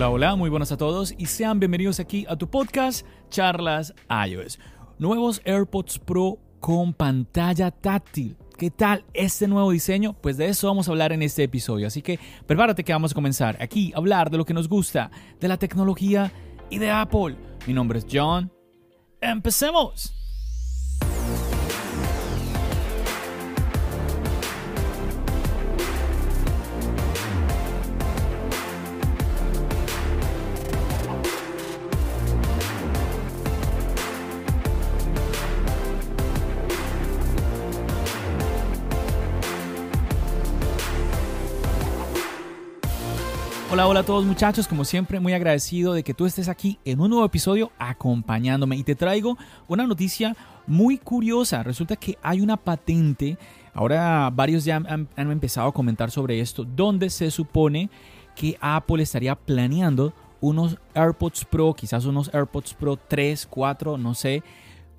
Hola, hola, muy buenas a todos y sean bienvenidos aquí a tu podcast Charlas iOS. Nuevos AirPods Pro con pantalla táctil. ¿Qué tal este nuevo diseño? Pues de eso vamos a hablar en este episodio, así que prepárate que vamos a comenzar aquí a hablar de lo que nos gusta, de la tecnología y de Apple. Mi nombre es John. ¡Empecemos! Hola, hola a todos muchachos, como siempre muy agradecido de que tú estés aquí en un nuevo episodio acompañándome y te traigo una noticia muy curiosa. Resulta que hay una patente, ahora varios ya han, han empezado a comentar sobre esto, donde se supone que Apple estaría planeando unos AirPods Pro, quizás unos AirPods Pro 3, 4, no sé,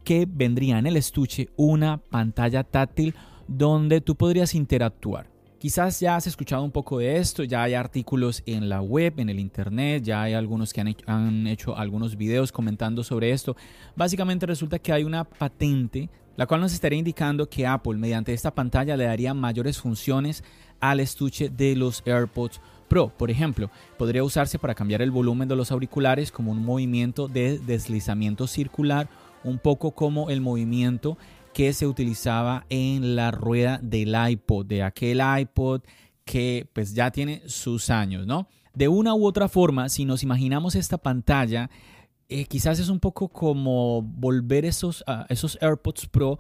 que vendría en el estuche una pantalla táctil donde tú podrías interactuar. Quizás ya has escuchado un poco de esto, ya hay artículos en la web, en el internet, ya hay algunos que han hecho, algunos videos comentando sobre esto. Básicamente resulta que hay una patente la cual nos estaría indicando que Apple mediante esta pantalla le daría mayores funciones al estuche de los AirPods Pro. Por ejemplo, podría usarse para cambiar el volumen de los auriculares como un movimiento de deslizamiento circular, un poco como el movimiento que se utilizaba en la rueda del iPod, de aquel iPod que pues ya tiene sus años, ¿no? De una u otra forma, si nos imaginamos esta pantalla, eh, quizás es un poco como volver esos, uh, esos AirPods Pro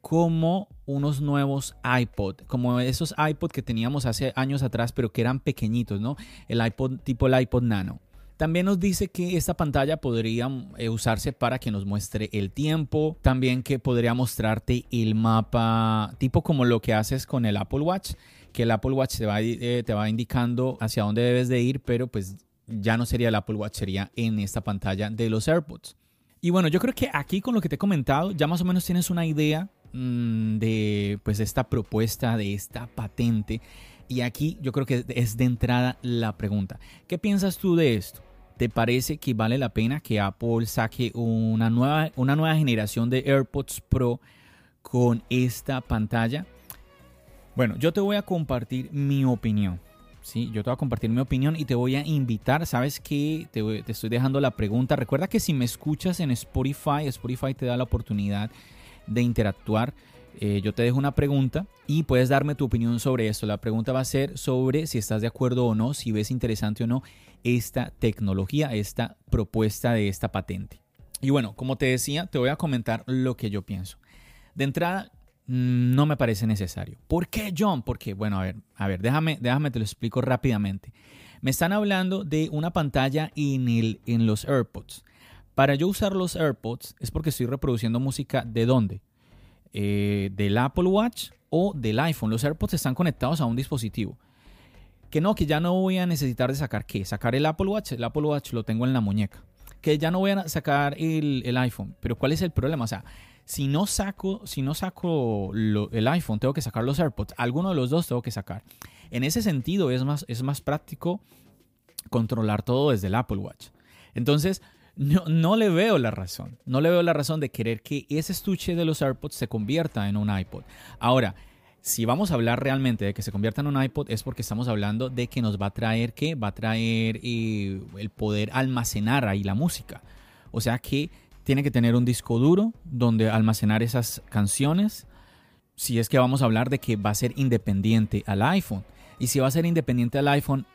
como unos nuevos iPod, como esos iPod que teníamos hace años atrás, pero que eran pequeñitos, ¿no? El iPod tipo el iPod Nano. También nos dice que esta pantalla podría eh, usarse para que nos muestre el tiempo, también que podría mostrarte el mapa, tipo como lo que haces con el Apple Watch, que el Apple Watch te va, eh, te va indicando hacia dónde debes de ir, pero pues ya no sería el Apple Watch, sería en esta pantalla de los AirPods. Y bueno, yo creo que aquí con lo que te he comentado ya más o menos tienes una idea mmm, de pues esta propuesta, de esta patente. Y aquí yo creo que es de entrada la pregunta. ¿Qué piensas tú de esto? ¿Te parece que vale la pena que Apple saque una nueva, una nueva generación de AirPods Pro con esta pantalla? Bueno, yo te voy a compartir mi opinión. Sí, yo te voy a compartir mi opinión y te voy a invitar. Sabes que te, estoy dejando la pregunta. Recuerda que si me escuchas en Spotify, Spotify te da la oportunidad de interactuar. Eh, yo te dejo una pregunta y puedes darme tu opinión sobre esto. La pregunta va a ser sobre si estás de acuerdo o no, si ves interesante o no esta tecnología, esta propuesta de esta patente. Y bueno, como te decía, te voy a comentar lo que yo pienso. De entrada, mm, no me parece necesario. ¿Por qué, John? Porque, bueno, a ver, a ver, déjame, déjame te lo explico rápidamente. Me están hablando de una pantalla en, el, en los AirPods. Para yo usar los AirPods es porque estoy reproduciendo música de dónde? Eh, del Apple Watch o del iPhone. Los AirPods están conectados a un dispositivo que no, que ya no voy a necesitar de sacar qué, sacar el Apple Watch, el Apple Watch lo tengo en la muñeca, que ya no voy a sacar el, el iPhone, pero ¿cuál es el problema? O sea, si no saco, si no saco el iPhone, tengo que sacar los AirPods, alguno de los dos tengo que sacar. En ese sentido es más, es más práctico controlar todo desde el Apple Watch. Entonces, no, no, le veo la razón. No le veo la razón de querer que ese estuche de los AirPods se convierta en un iPod. Ahora, si vamos a hablar realmente de que se convierta en un iPod, es porque estamos hablando de que nos va a traer ¿qué? Va a traer eh, el poder almacenar ahí la música. O sea que tiene que tener un disco duro donde almacenar esas canciones. Si es que vamos a hablar de que va a ser independiente al iPhone. Y si va a ser independiente al iPhone,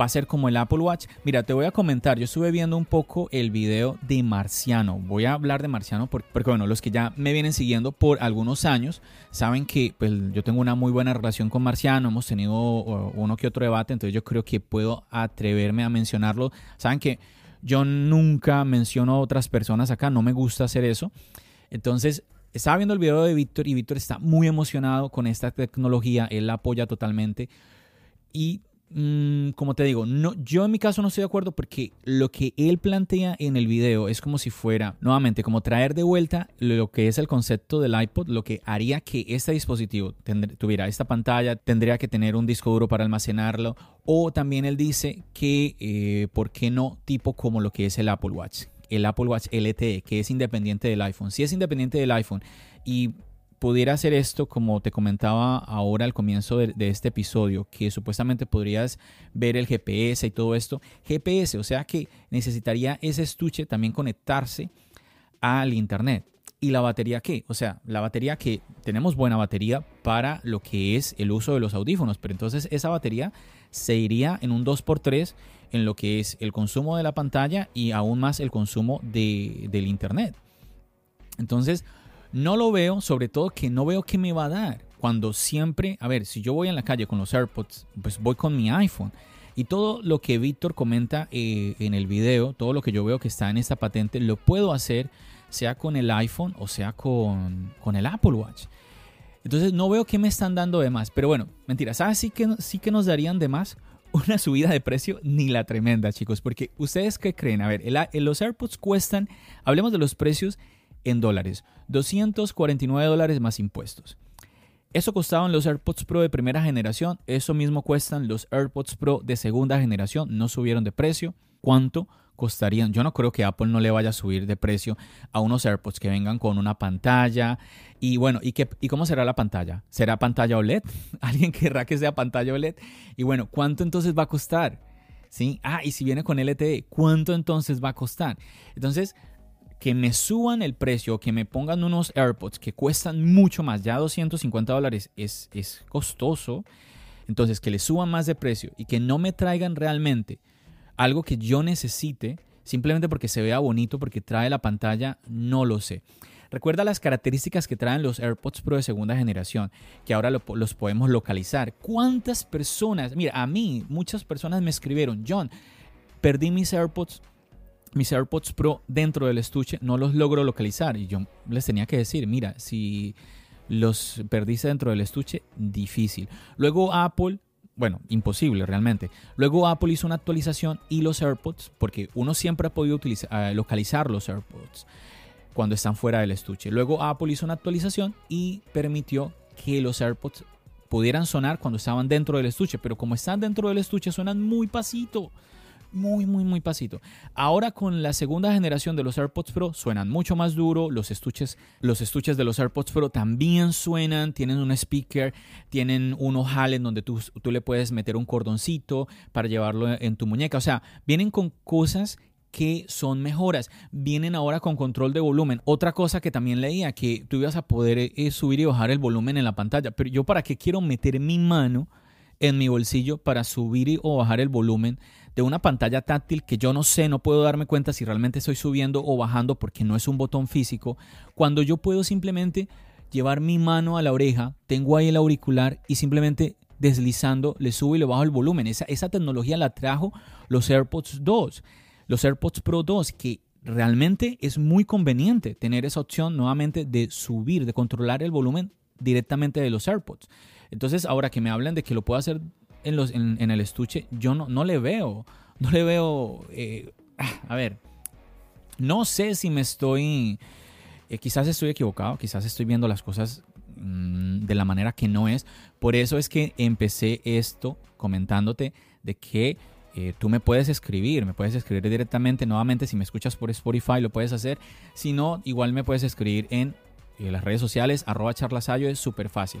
va a ser como el Apple Watch. Mira, te voy a comentar, yo estuve viendo un poco el video de Marciano. Voy a hablar de Marciano porque, bueno, los que ya me vienen siguiendo por algunos años saben que pues, yo tengo una muy buena relación con Marciano, hemos tenido uno que otro debate, entonces yo creo que puedo atreverme a mencionarlo. Saben que yo nunca menciono a otras personas acá, no me gusta hacer eso. Entonces, estaba viendo el video de Víctor y Víctor está muy emocionado con esta tecnología, él la apoya totalmente. Y Mm, como te digo, no, yo en mi caso no estoy de acuerdo porque lo que él plantea en el video es como si fuera, nuevamente, como traer de vuelta lo que es el concepto del iPod, lo que haría que este dispositivo tuviera esta pantalla, tendría que tener un disco duro para almacenarlo, o también él dice que, eh, ¿por qué no tipo como lo que es el Apple Watch? El Apple Watch LTE, que es independiente del iPhone. Si es independiente del iPhone y pudiera hacer esto, como te comentaba ahora al comienzo de, este episodio, que supuestamente podrías ver el GPS y todo esto. GPS, o sea que necesitaría ese estuche también conectarse al Internet. ¿Y la batería qué? O sea, la batería que tenemos buena batería para lo que es el uso de los audífonos, pero entonces esa batería se iría en un 2x3 en lo que es el consumo de la pantalla y aún más el consumo de, del Internet. Entonces, no lo veo, sobre todo que no veo qué me va a dar. Cuando siempre, a ver, si yo voy en la calle con los AirPods, pues voy con mi iPhone. Y todo lo que Víctor comenta eh, en el video, todo lo que yo veo que está en esta patente, lo puedo hacer sea con el iPhone o sea con, con el Apple Watch. Entonces no veo qué me están dando de más. Pero bueno, mentira, ¿sabes sí que, sí que nos darían de más? Una subida de precio ni la tremenda, chicos. Porque ustedes qué creen? A ver, los AirPods cuestan, hablemos de los precios en dólares, 249 dólares más impuestos. Eso costaban los AirPods Pro de primera generación, eso mismo cuestan los AirPods Pro de segunda generación, no subieron de precio. ¿Cuánto costarían? Yo no creo que Apple no le vaya a subir de precio a unos AirPods que vengan con una pantalla. Y bueno, ¿y, qué, ¿y cómo será la pantalla? ¿Será pantalla OLED? ¿Alguien querrá que sea pantalla OLED? Y bueno, ¿cuánto entonces va a costar? ¿Sí? Ah, y si viene con LTE, ¿cuánto entonces va a costar? Entonces, que me suban el precio, que me pongan unos AirPods que cuestan mucho más, ya 250 dólares es, es costoso, entonces que le suban más de precio y que no me traigan realmente algo que yo necesite, simplemente porque se vea bonito, porque trae la pantalla, no lo sé. Recuerda las características que traen los AirPods Pro de segunda generación, que ahora los podemos localizar. ¿Cuántas personas? Mira, a mí muchas personas me escribieron, John, perdí mis AirPods mis AirPods Pro dentro del estuche, no los logro localizar. Y yo les tenía que decir, mira, si los perdiste dentro del estuche, difícil. Luego Apple, bueno, imposible realmente. Luego Apple hizo una actualización y los AirPods, porque uno siempre ha podido ah, localizar los AirPods cuando están fuera del estuche. Luego Apple hizo una actualización y permitió que los AirPods pudieran sonar cuando estaban dentro del estuche, pero como están dentro del estuche suenan muy pasito muy, muy, muy pasito. Ahora con la segunda generación de los AirPods Pro suenan mucho más duro, los estuches, los estuches de los AirPods Pro también suenan, tienen un speaker, tienen un ojal en donde tú, tú le puedes meter un cordoncito para llevarlo en tu muñeca. O sea, vienen con cosas que son mejoras. Vienen ahora con control de volumen. Otra cosa que también leía, que tú ibas a poder eh, subir y bajar el volumen en la pantalla. Pero yo para qué quiero meter mi mano en mi bolsillo para subir o bajar el volumen de una pantalla táctil que yo no sé, no puedo darme cuenta si realmente estoy subiendo o bajando porque no es un botón físico, cuando yo puedo simplemente llevar mi mano a la oreja, tengo ahí el auricular y simplemente deslizando le subo y le bajo el volumen. Esa, esa tecnología la trajo los AirPods 2, los AirPods Pro 2, que realmente es muy conveniente tener esa opción nuevamente de subir, de controlar el volumen directamente de los AirPods. Entonces, ahora que me hablan de que lo puedo hacer en, el estuche, yo no, no le veo, no le veo, eh, ah, a ver, no sé si me estoy, eh, quizás estoy equivocado, quizás estoy viendo las cosas mm, de la manera que no es. Por eso es que empecé esto comentándote de que eh, tú me puedes escribir, me puedes escribir directamente, nuevamente si me escuchas por Spotify lo puedes hacer, si no, igual me puedes escribir en las redes sociales, arroba charlasayo, es súper fácil.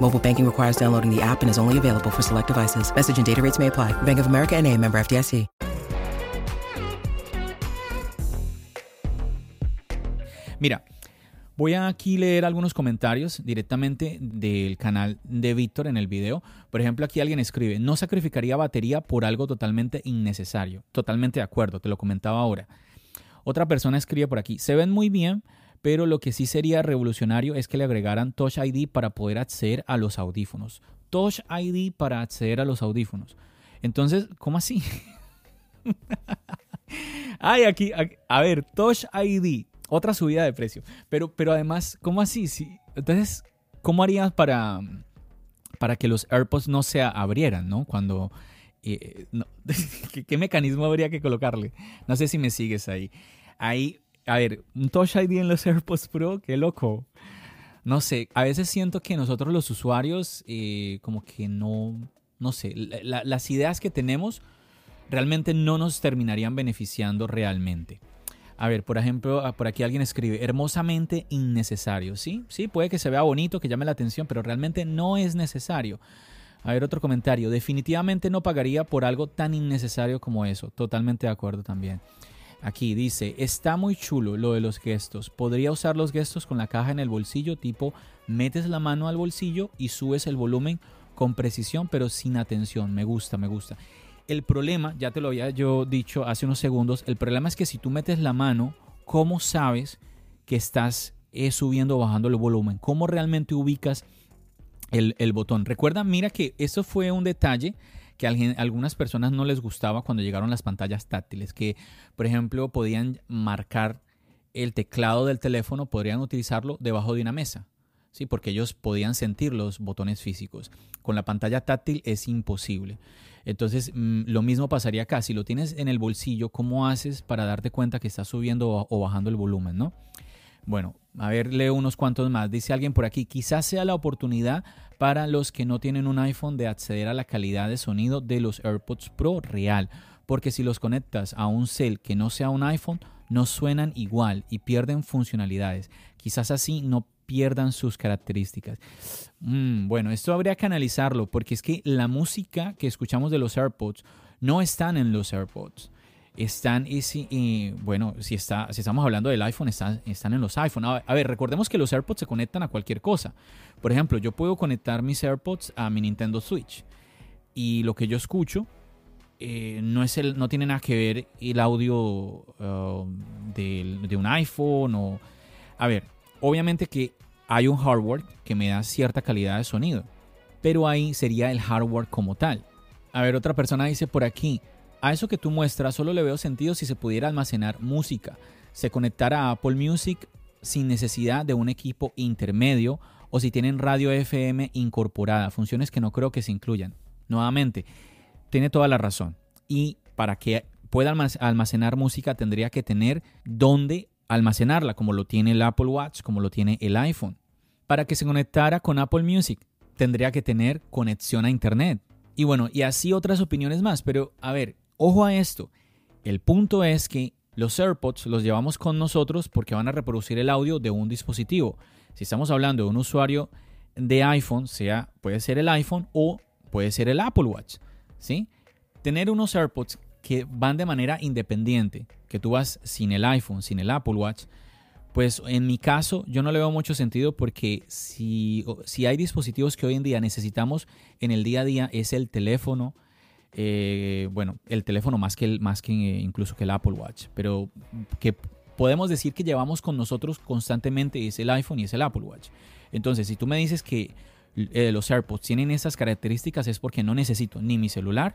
Mobile banking requires downloading the app and is only available for select devices. Message and data rates may apply. Bank of America and a member FDIC. Mira, Voy a aquí leer algunos comentarios directamente del canal de Víctor en el video. Por ejemplo, aquí alguien escribe, no sacrificaría batería por algo totalmente innecesario. Totalmente de acuerdo, te lo comentaba ahora. Otra persona escribe por aquí, se ven muy bien, pero lo que sí sería revolucionario es que le agregaran Touch ID para poder acceder a los audífonos. Touch ID para acceder a los audífonos. Entonces, ¿cómo así? Ay, aquí, a ver, Touch ID otra subida de precio. Pero, pero además, ¿cómo así? Sí, entonces, ¿cómo harías para, para que los AirPods no se abrieran, ¿no? Cuando... Eh, ¿qué, mecanismo habría que colocarle? No sé si me sigues ahí. Ahí, a ver, un Touch ID en los AirPods Pro, qué loco. No sé, a veces siento que nosotros los usuarios eh, como que no, no sé, las ideas que tenemos realmente no nos terminarían beneficiando realmente. A ver, por ejemplo, ah, por aquí alguien escribe, hermosamente innecesario. Sí, sí, puede que se vea bonito, que llame la atención, pero realmente no es necesario. A ver, otro comentario. Definitivamente no pagaría por algo tan innecesario como eso. Totalmente de acuerdo también. Aquí dice, está muy chulo lo de los gestos. Podría usar los gestos con la caja en el bolsillo, tipo metes la mano al bolsillo y subes el volumen con precisión, pero sin atención. Me gusta, me gusta. El problema, ya te lo había yo dicho hace unos segundos, el problema es que si tú metes la mano, ¿cómo sabes que estás eh, subiendo o bajando el volumen? ¿Cómo realmente ubicas el, botón? Recuerda, mira que eso fue un detalle que a algunas personas no les gustaba cuando llegaron las pantallas táctiles, que por ejemplo podían marcar el teclado del teléfono, podrían utilizarlo debajo de una mesa. ¿sí? porque ellos podían sentir los botones físicos. Con la pantalla táctil es imposible. Entonces, mm, lo mismo pasaría acá. Si lo tienes en el bolsillo, ¿cómo haces para darte cuenta que estás subiendo o bajando el volumen, no? Bueno, a ver, leo unos cuantos más. Dice alguien por aquí, quizás sea la oportunidad para los que no tienen un iPhone de acceder a la calidad de sonido de los AirPods Pro real, porque si los conectas a un cel que no sea un iPhone, no suenan igual y pierden funcionalidades. Quizás así no pierdan sus características. Mm, bueno, esto habría que analizarlo porque es que la música que escuchamos de los AirPods no están en los AirPods. Están, y, bueno, si, está, si estamos hablando del iPhone, están, están en los iPhone. A, ver, recordemos que los AirPods se conectan a cualquier cosa. Por ejemplo, yo puedo conectar mis AirPods a mi Nintendo Switch y lo que yo escucho eh, no, es el, no tiene nada que ver el audio uh, de, de, un iPhone o... A ver, Obviamente que hay un hardware que me da cierta calidad de sonido, pero ahí sería el hardware como tal. A ver, otra persona dice por aquí, a eso que tú muestras solo le veo sentido si se pudiera almacenar música, se conectara a Apple Music sin necesidad de un equipo intermedio o si tienen radio FM incorporada, funciones que no creo que se incluyan. Nuevamente, tiene toda la razón. Y para que pueda almacenar música tendría que tener donde almacenarla, como lo tiene el Apple Watch, como lo tiene el iPhone. Para que se conectara con Apple Music, tendría que tener conexión a Internet. Y bueno, y así otras opiniones más. Pero a ver, ojo a esto. El punto es que los AirPods los llevamos con nosotros porque van a reproducir el audio de un dispositivo. Si estamos hablando de un usuario de iPhone, sea puede ser el iPhone o puede ser el Apple Watch, ¿sí? Tener unos AirPods que van de manera independiente, que tú vas sin el iPhone, sin el Apple Watch, pues en mi caso yo no le veo mucho sentido porque si, si hay dispositivos que hoy en día necesitamos en el día a día es el teléfono, eh, bueno, el teléfono más que, el, más que incluso que el Apple Watch, pero que podemos decir que llevamos con nosotros constantemente es el iPhone y es el Apple Watch. Entonces, si tú me dices que eh, los AirPods tienen esas características es porque no necesito ni mi celular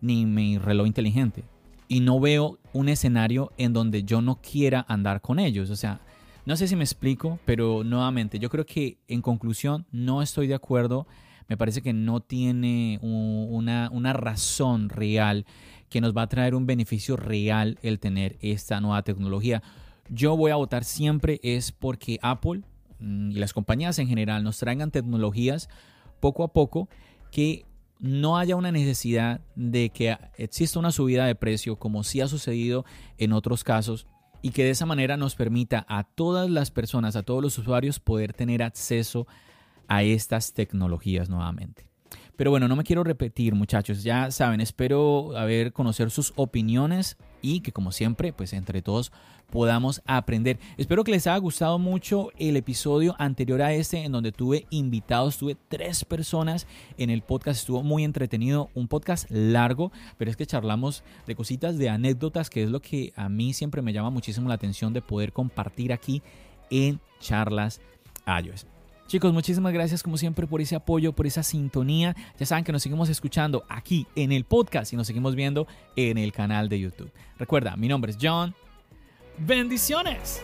ni mi reloj inteligente. Y no veo un escenario en donde yo no quiera andar con ellos. O sea, no sé si me explico, pero nuevamente, yo creo que en conclusión no estoy de acuerdo. Me parece que no tiene una, una razón real que nos va a traer un beneficio real el tener esta nueva tecnología. Yo voy a votar siempre es porque Apple mm, y las compañías en general nos traigan tecnologías poco a poco que no haya una necesidad de que exista una subida de precio como sí ha sucedido en otros casos y que de esa manera nos permita a todas las personas, a todos los usuarios poder tener acceso a estas tecnologías nuevamente. Pero bueno, no me quiero repetir, muchachos. Ya saben, espero haber conocer sus opiniones y que como siempre, pues entre todos podamos aprender. Espero que les haya gustado mucho el episodio anterior a este en donde tuve invitados, tuve tres personas en el podcast, estuvo muy entretenido, un podcast largo, pero es que charlamos de cositas, de anécdotas, que es lo que a mí siempre me llama muchísimo la atención de poder compartir aquí en charlas iOS. Chicos, muchísimas gracias como siempre por ese apoyo, por esa sintonía. Ya saben que nos seguimos escuchando aquí en el podcast y nos seguimos viendo en el canal de YouTube. Recuerda, mi nombre es John. Bendiciones.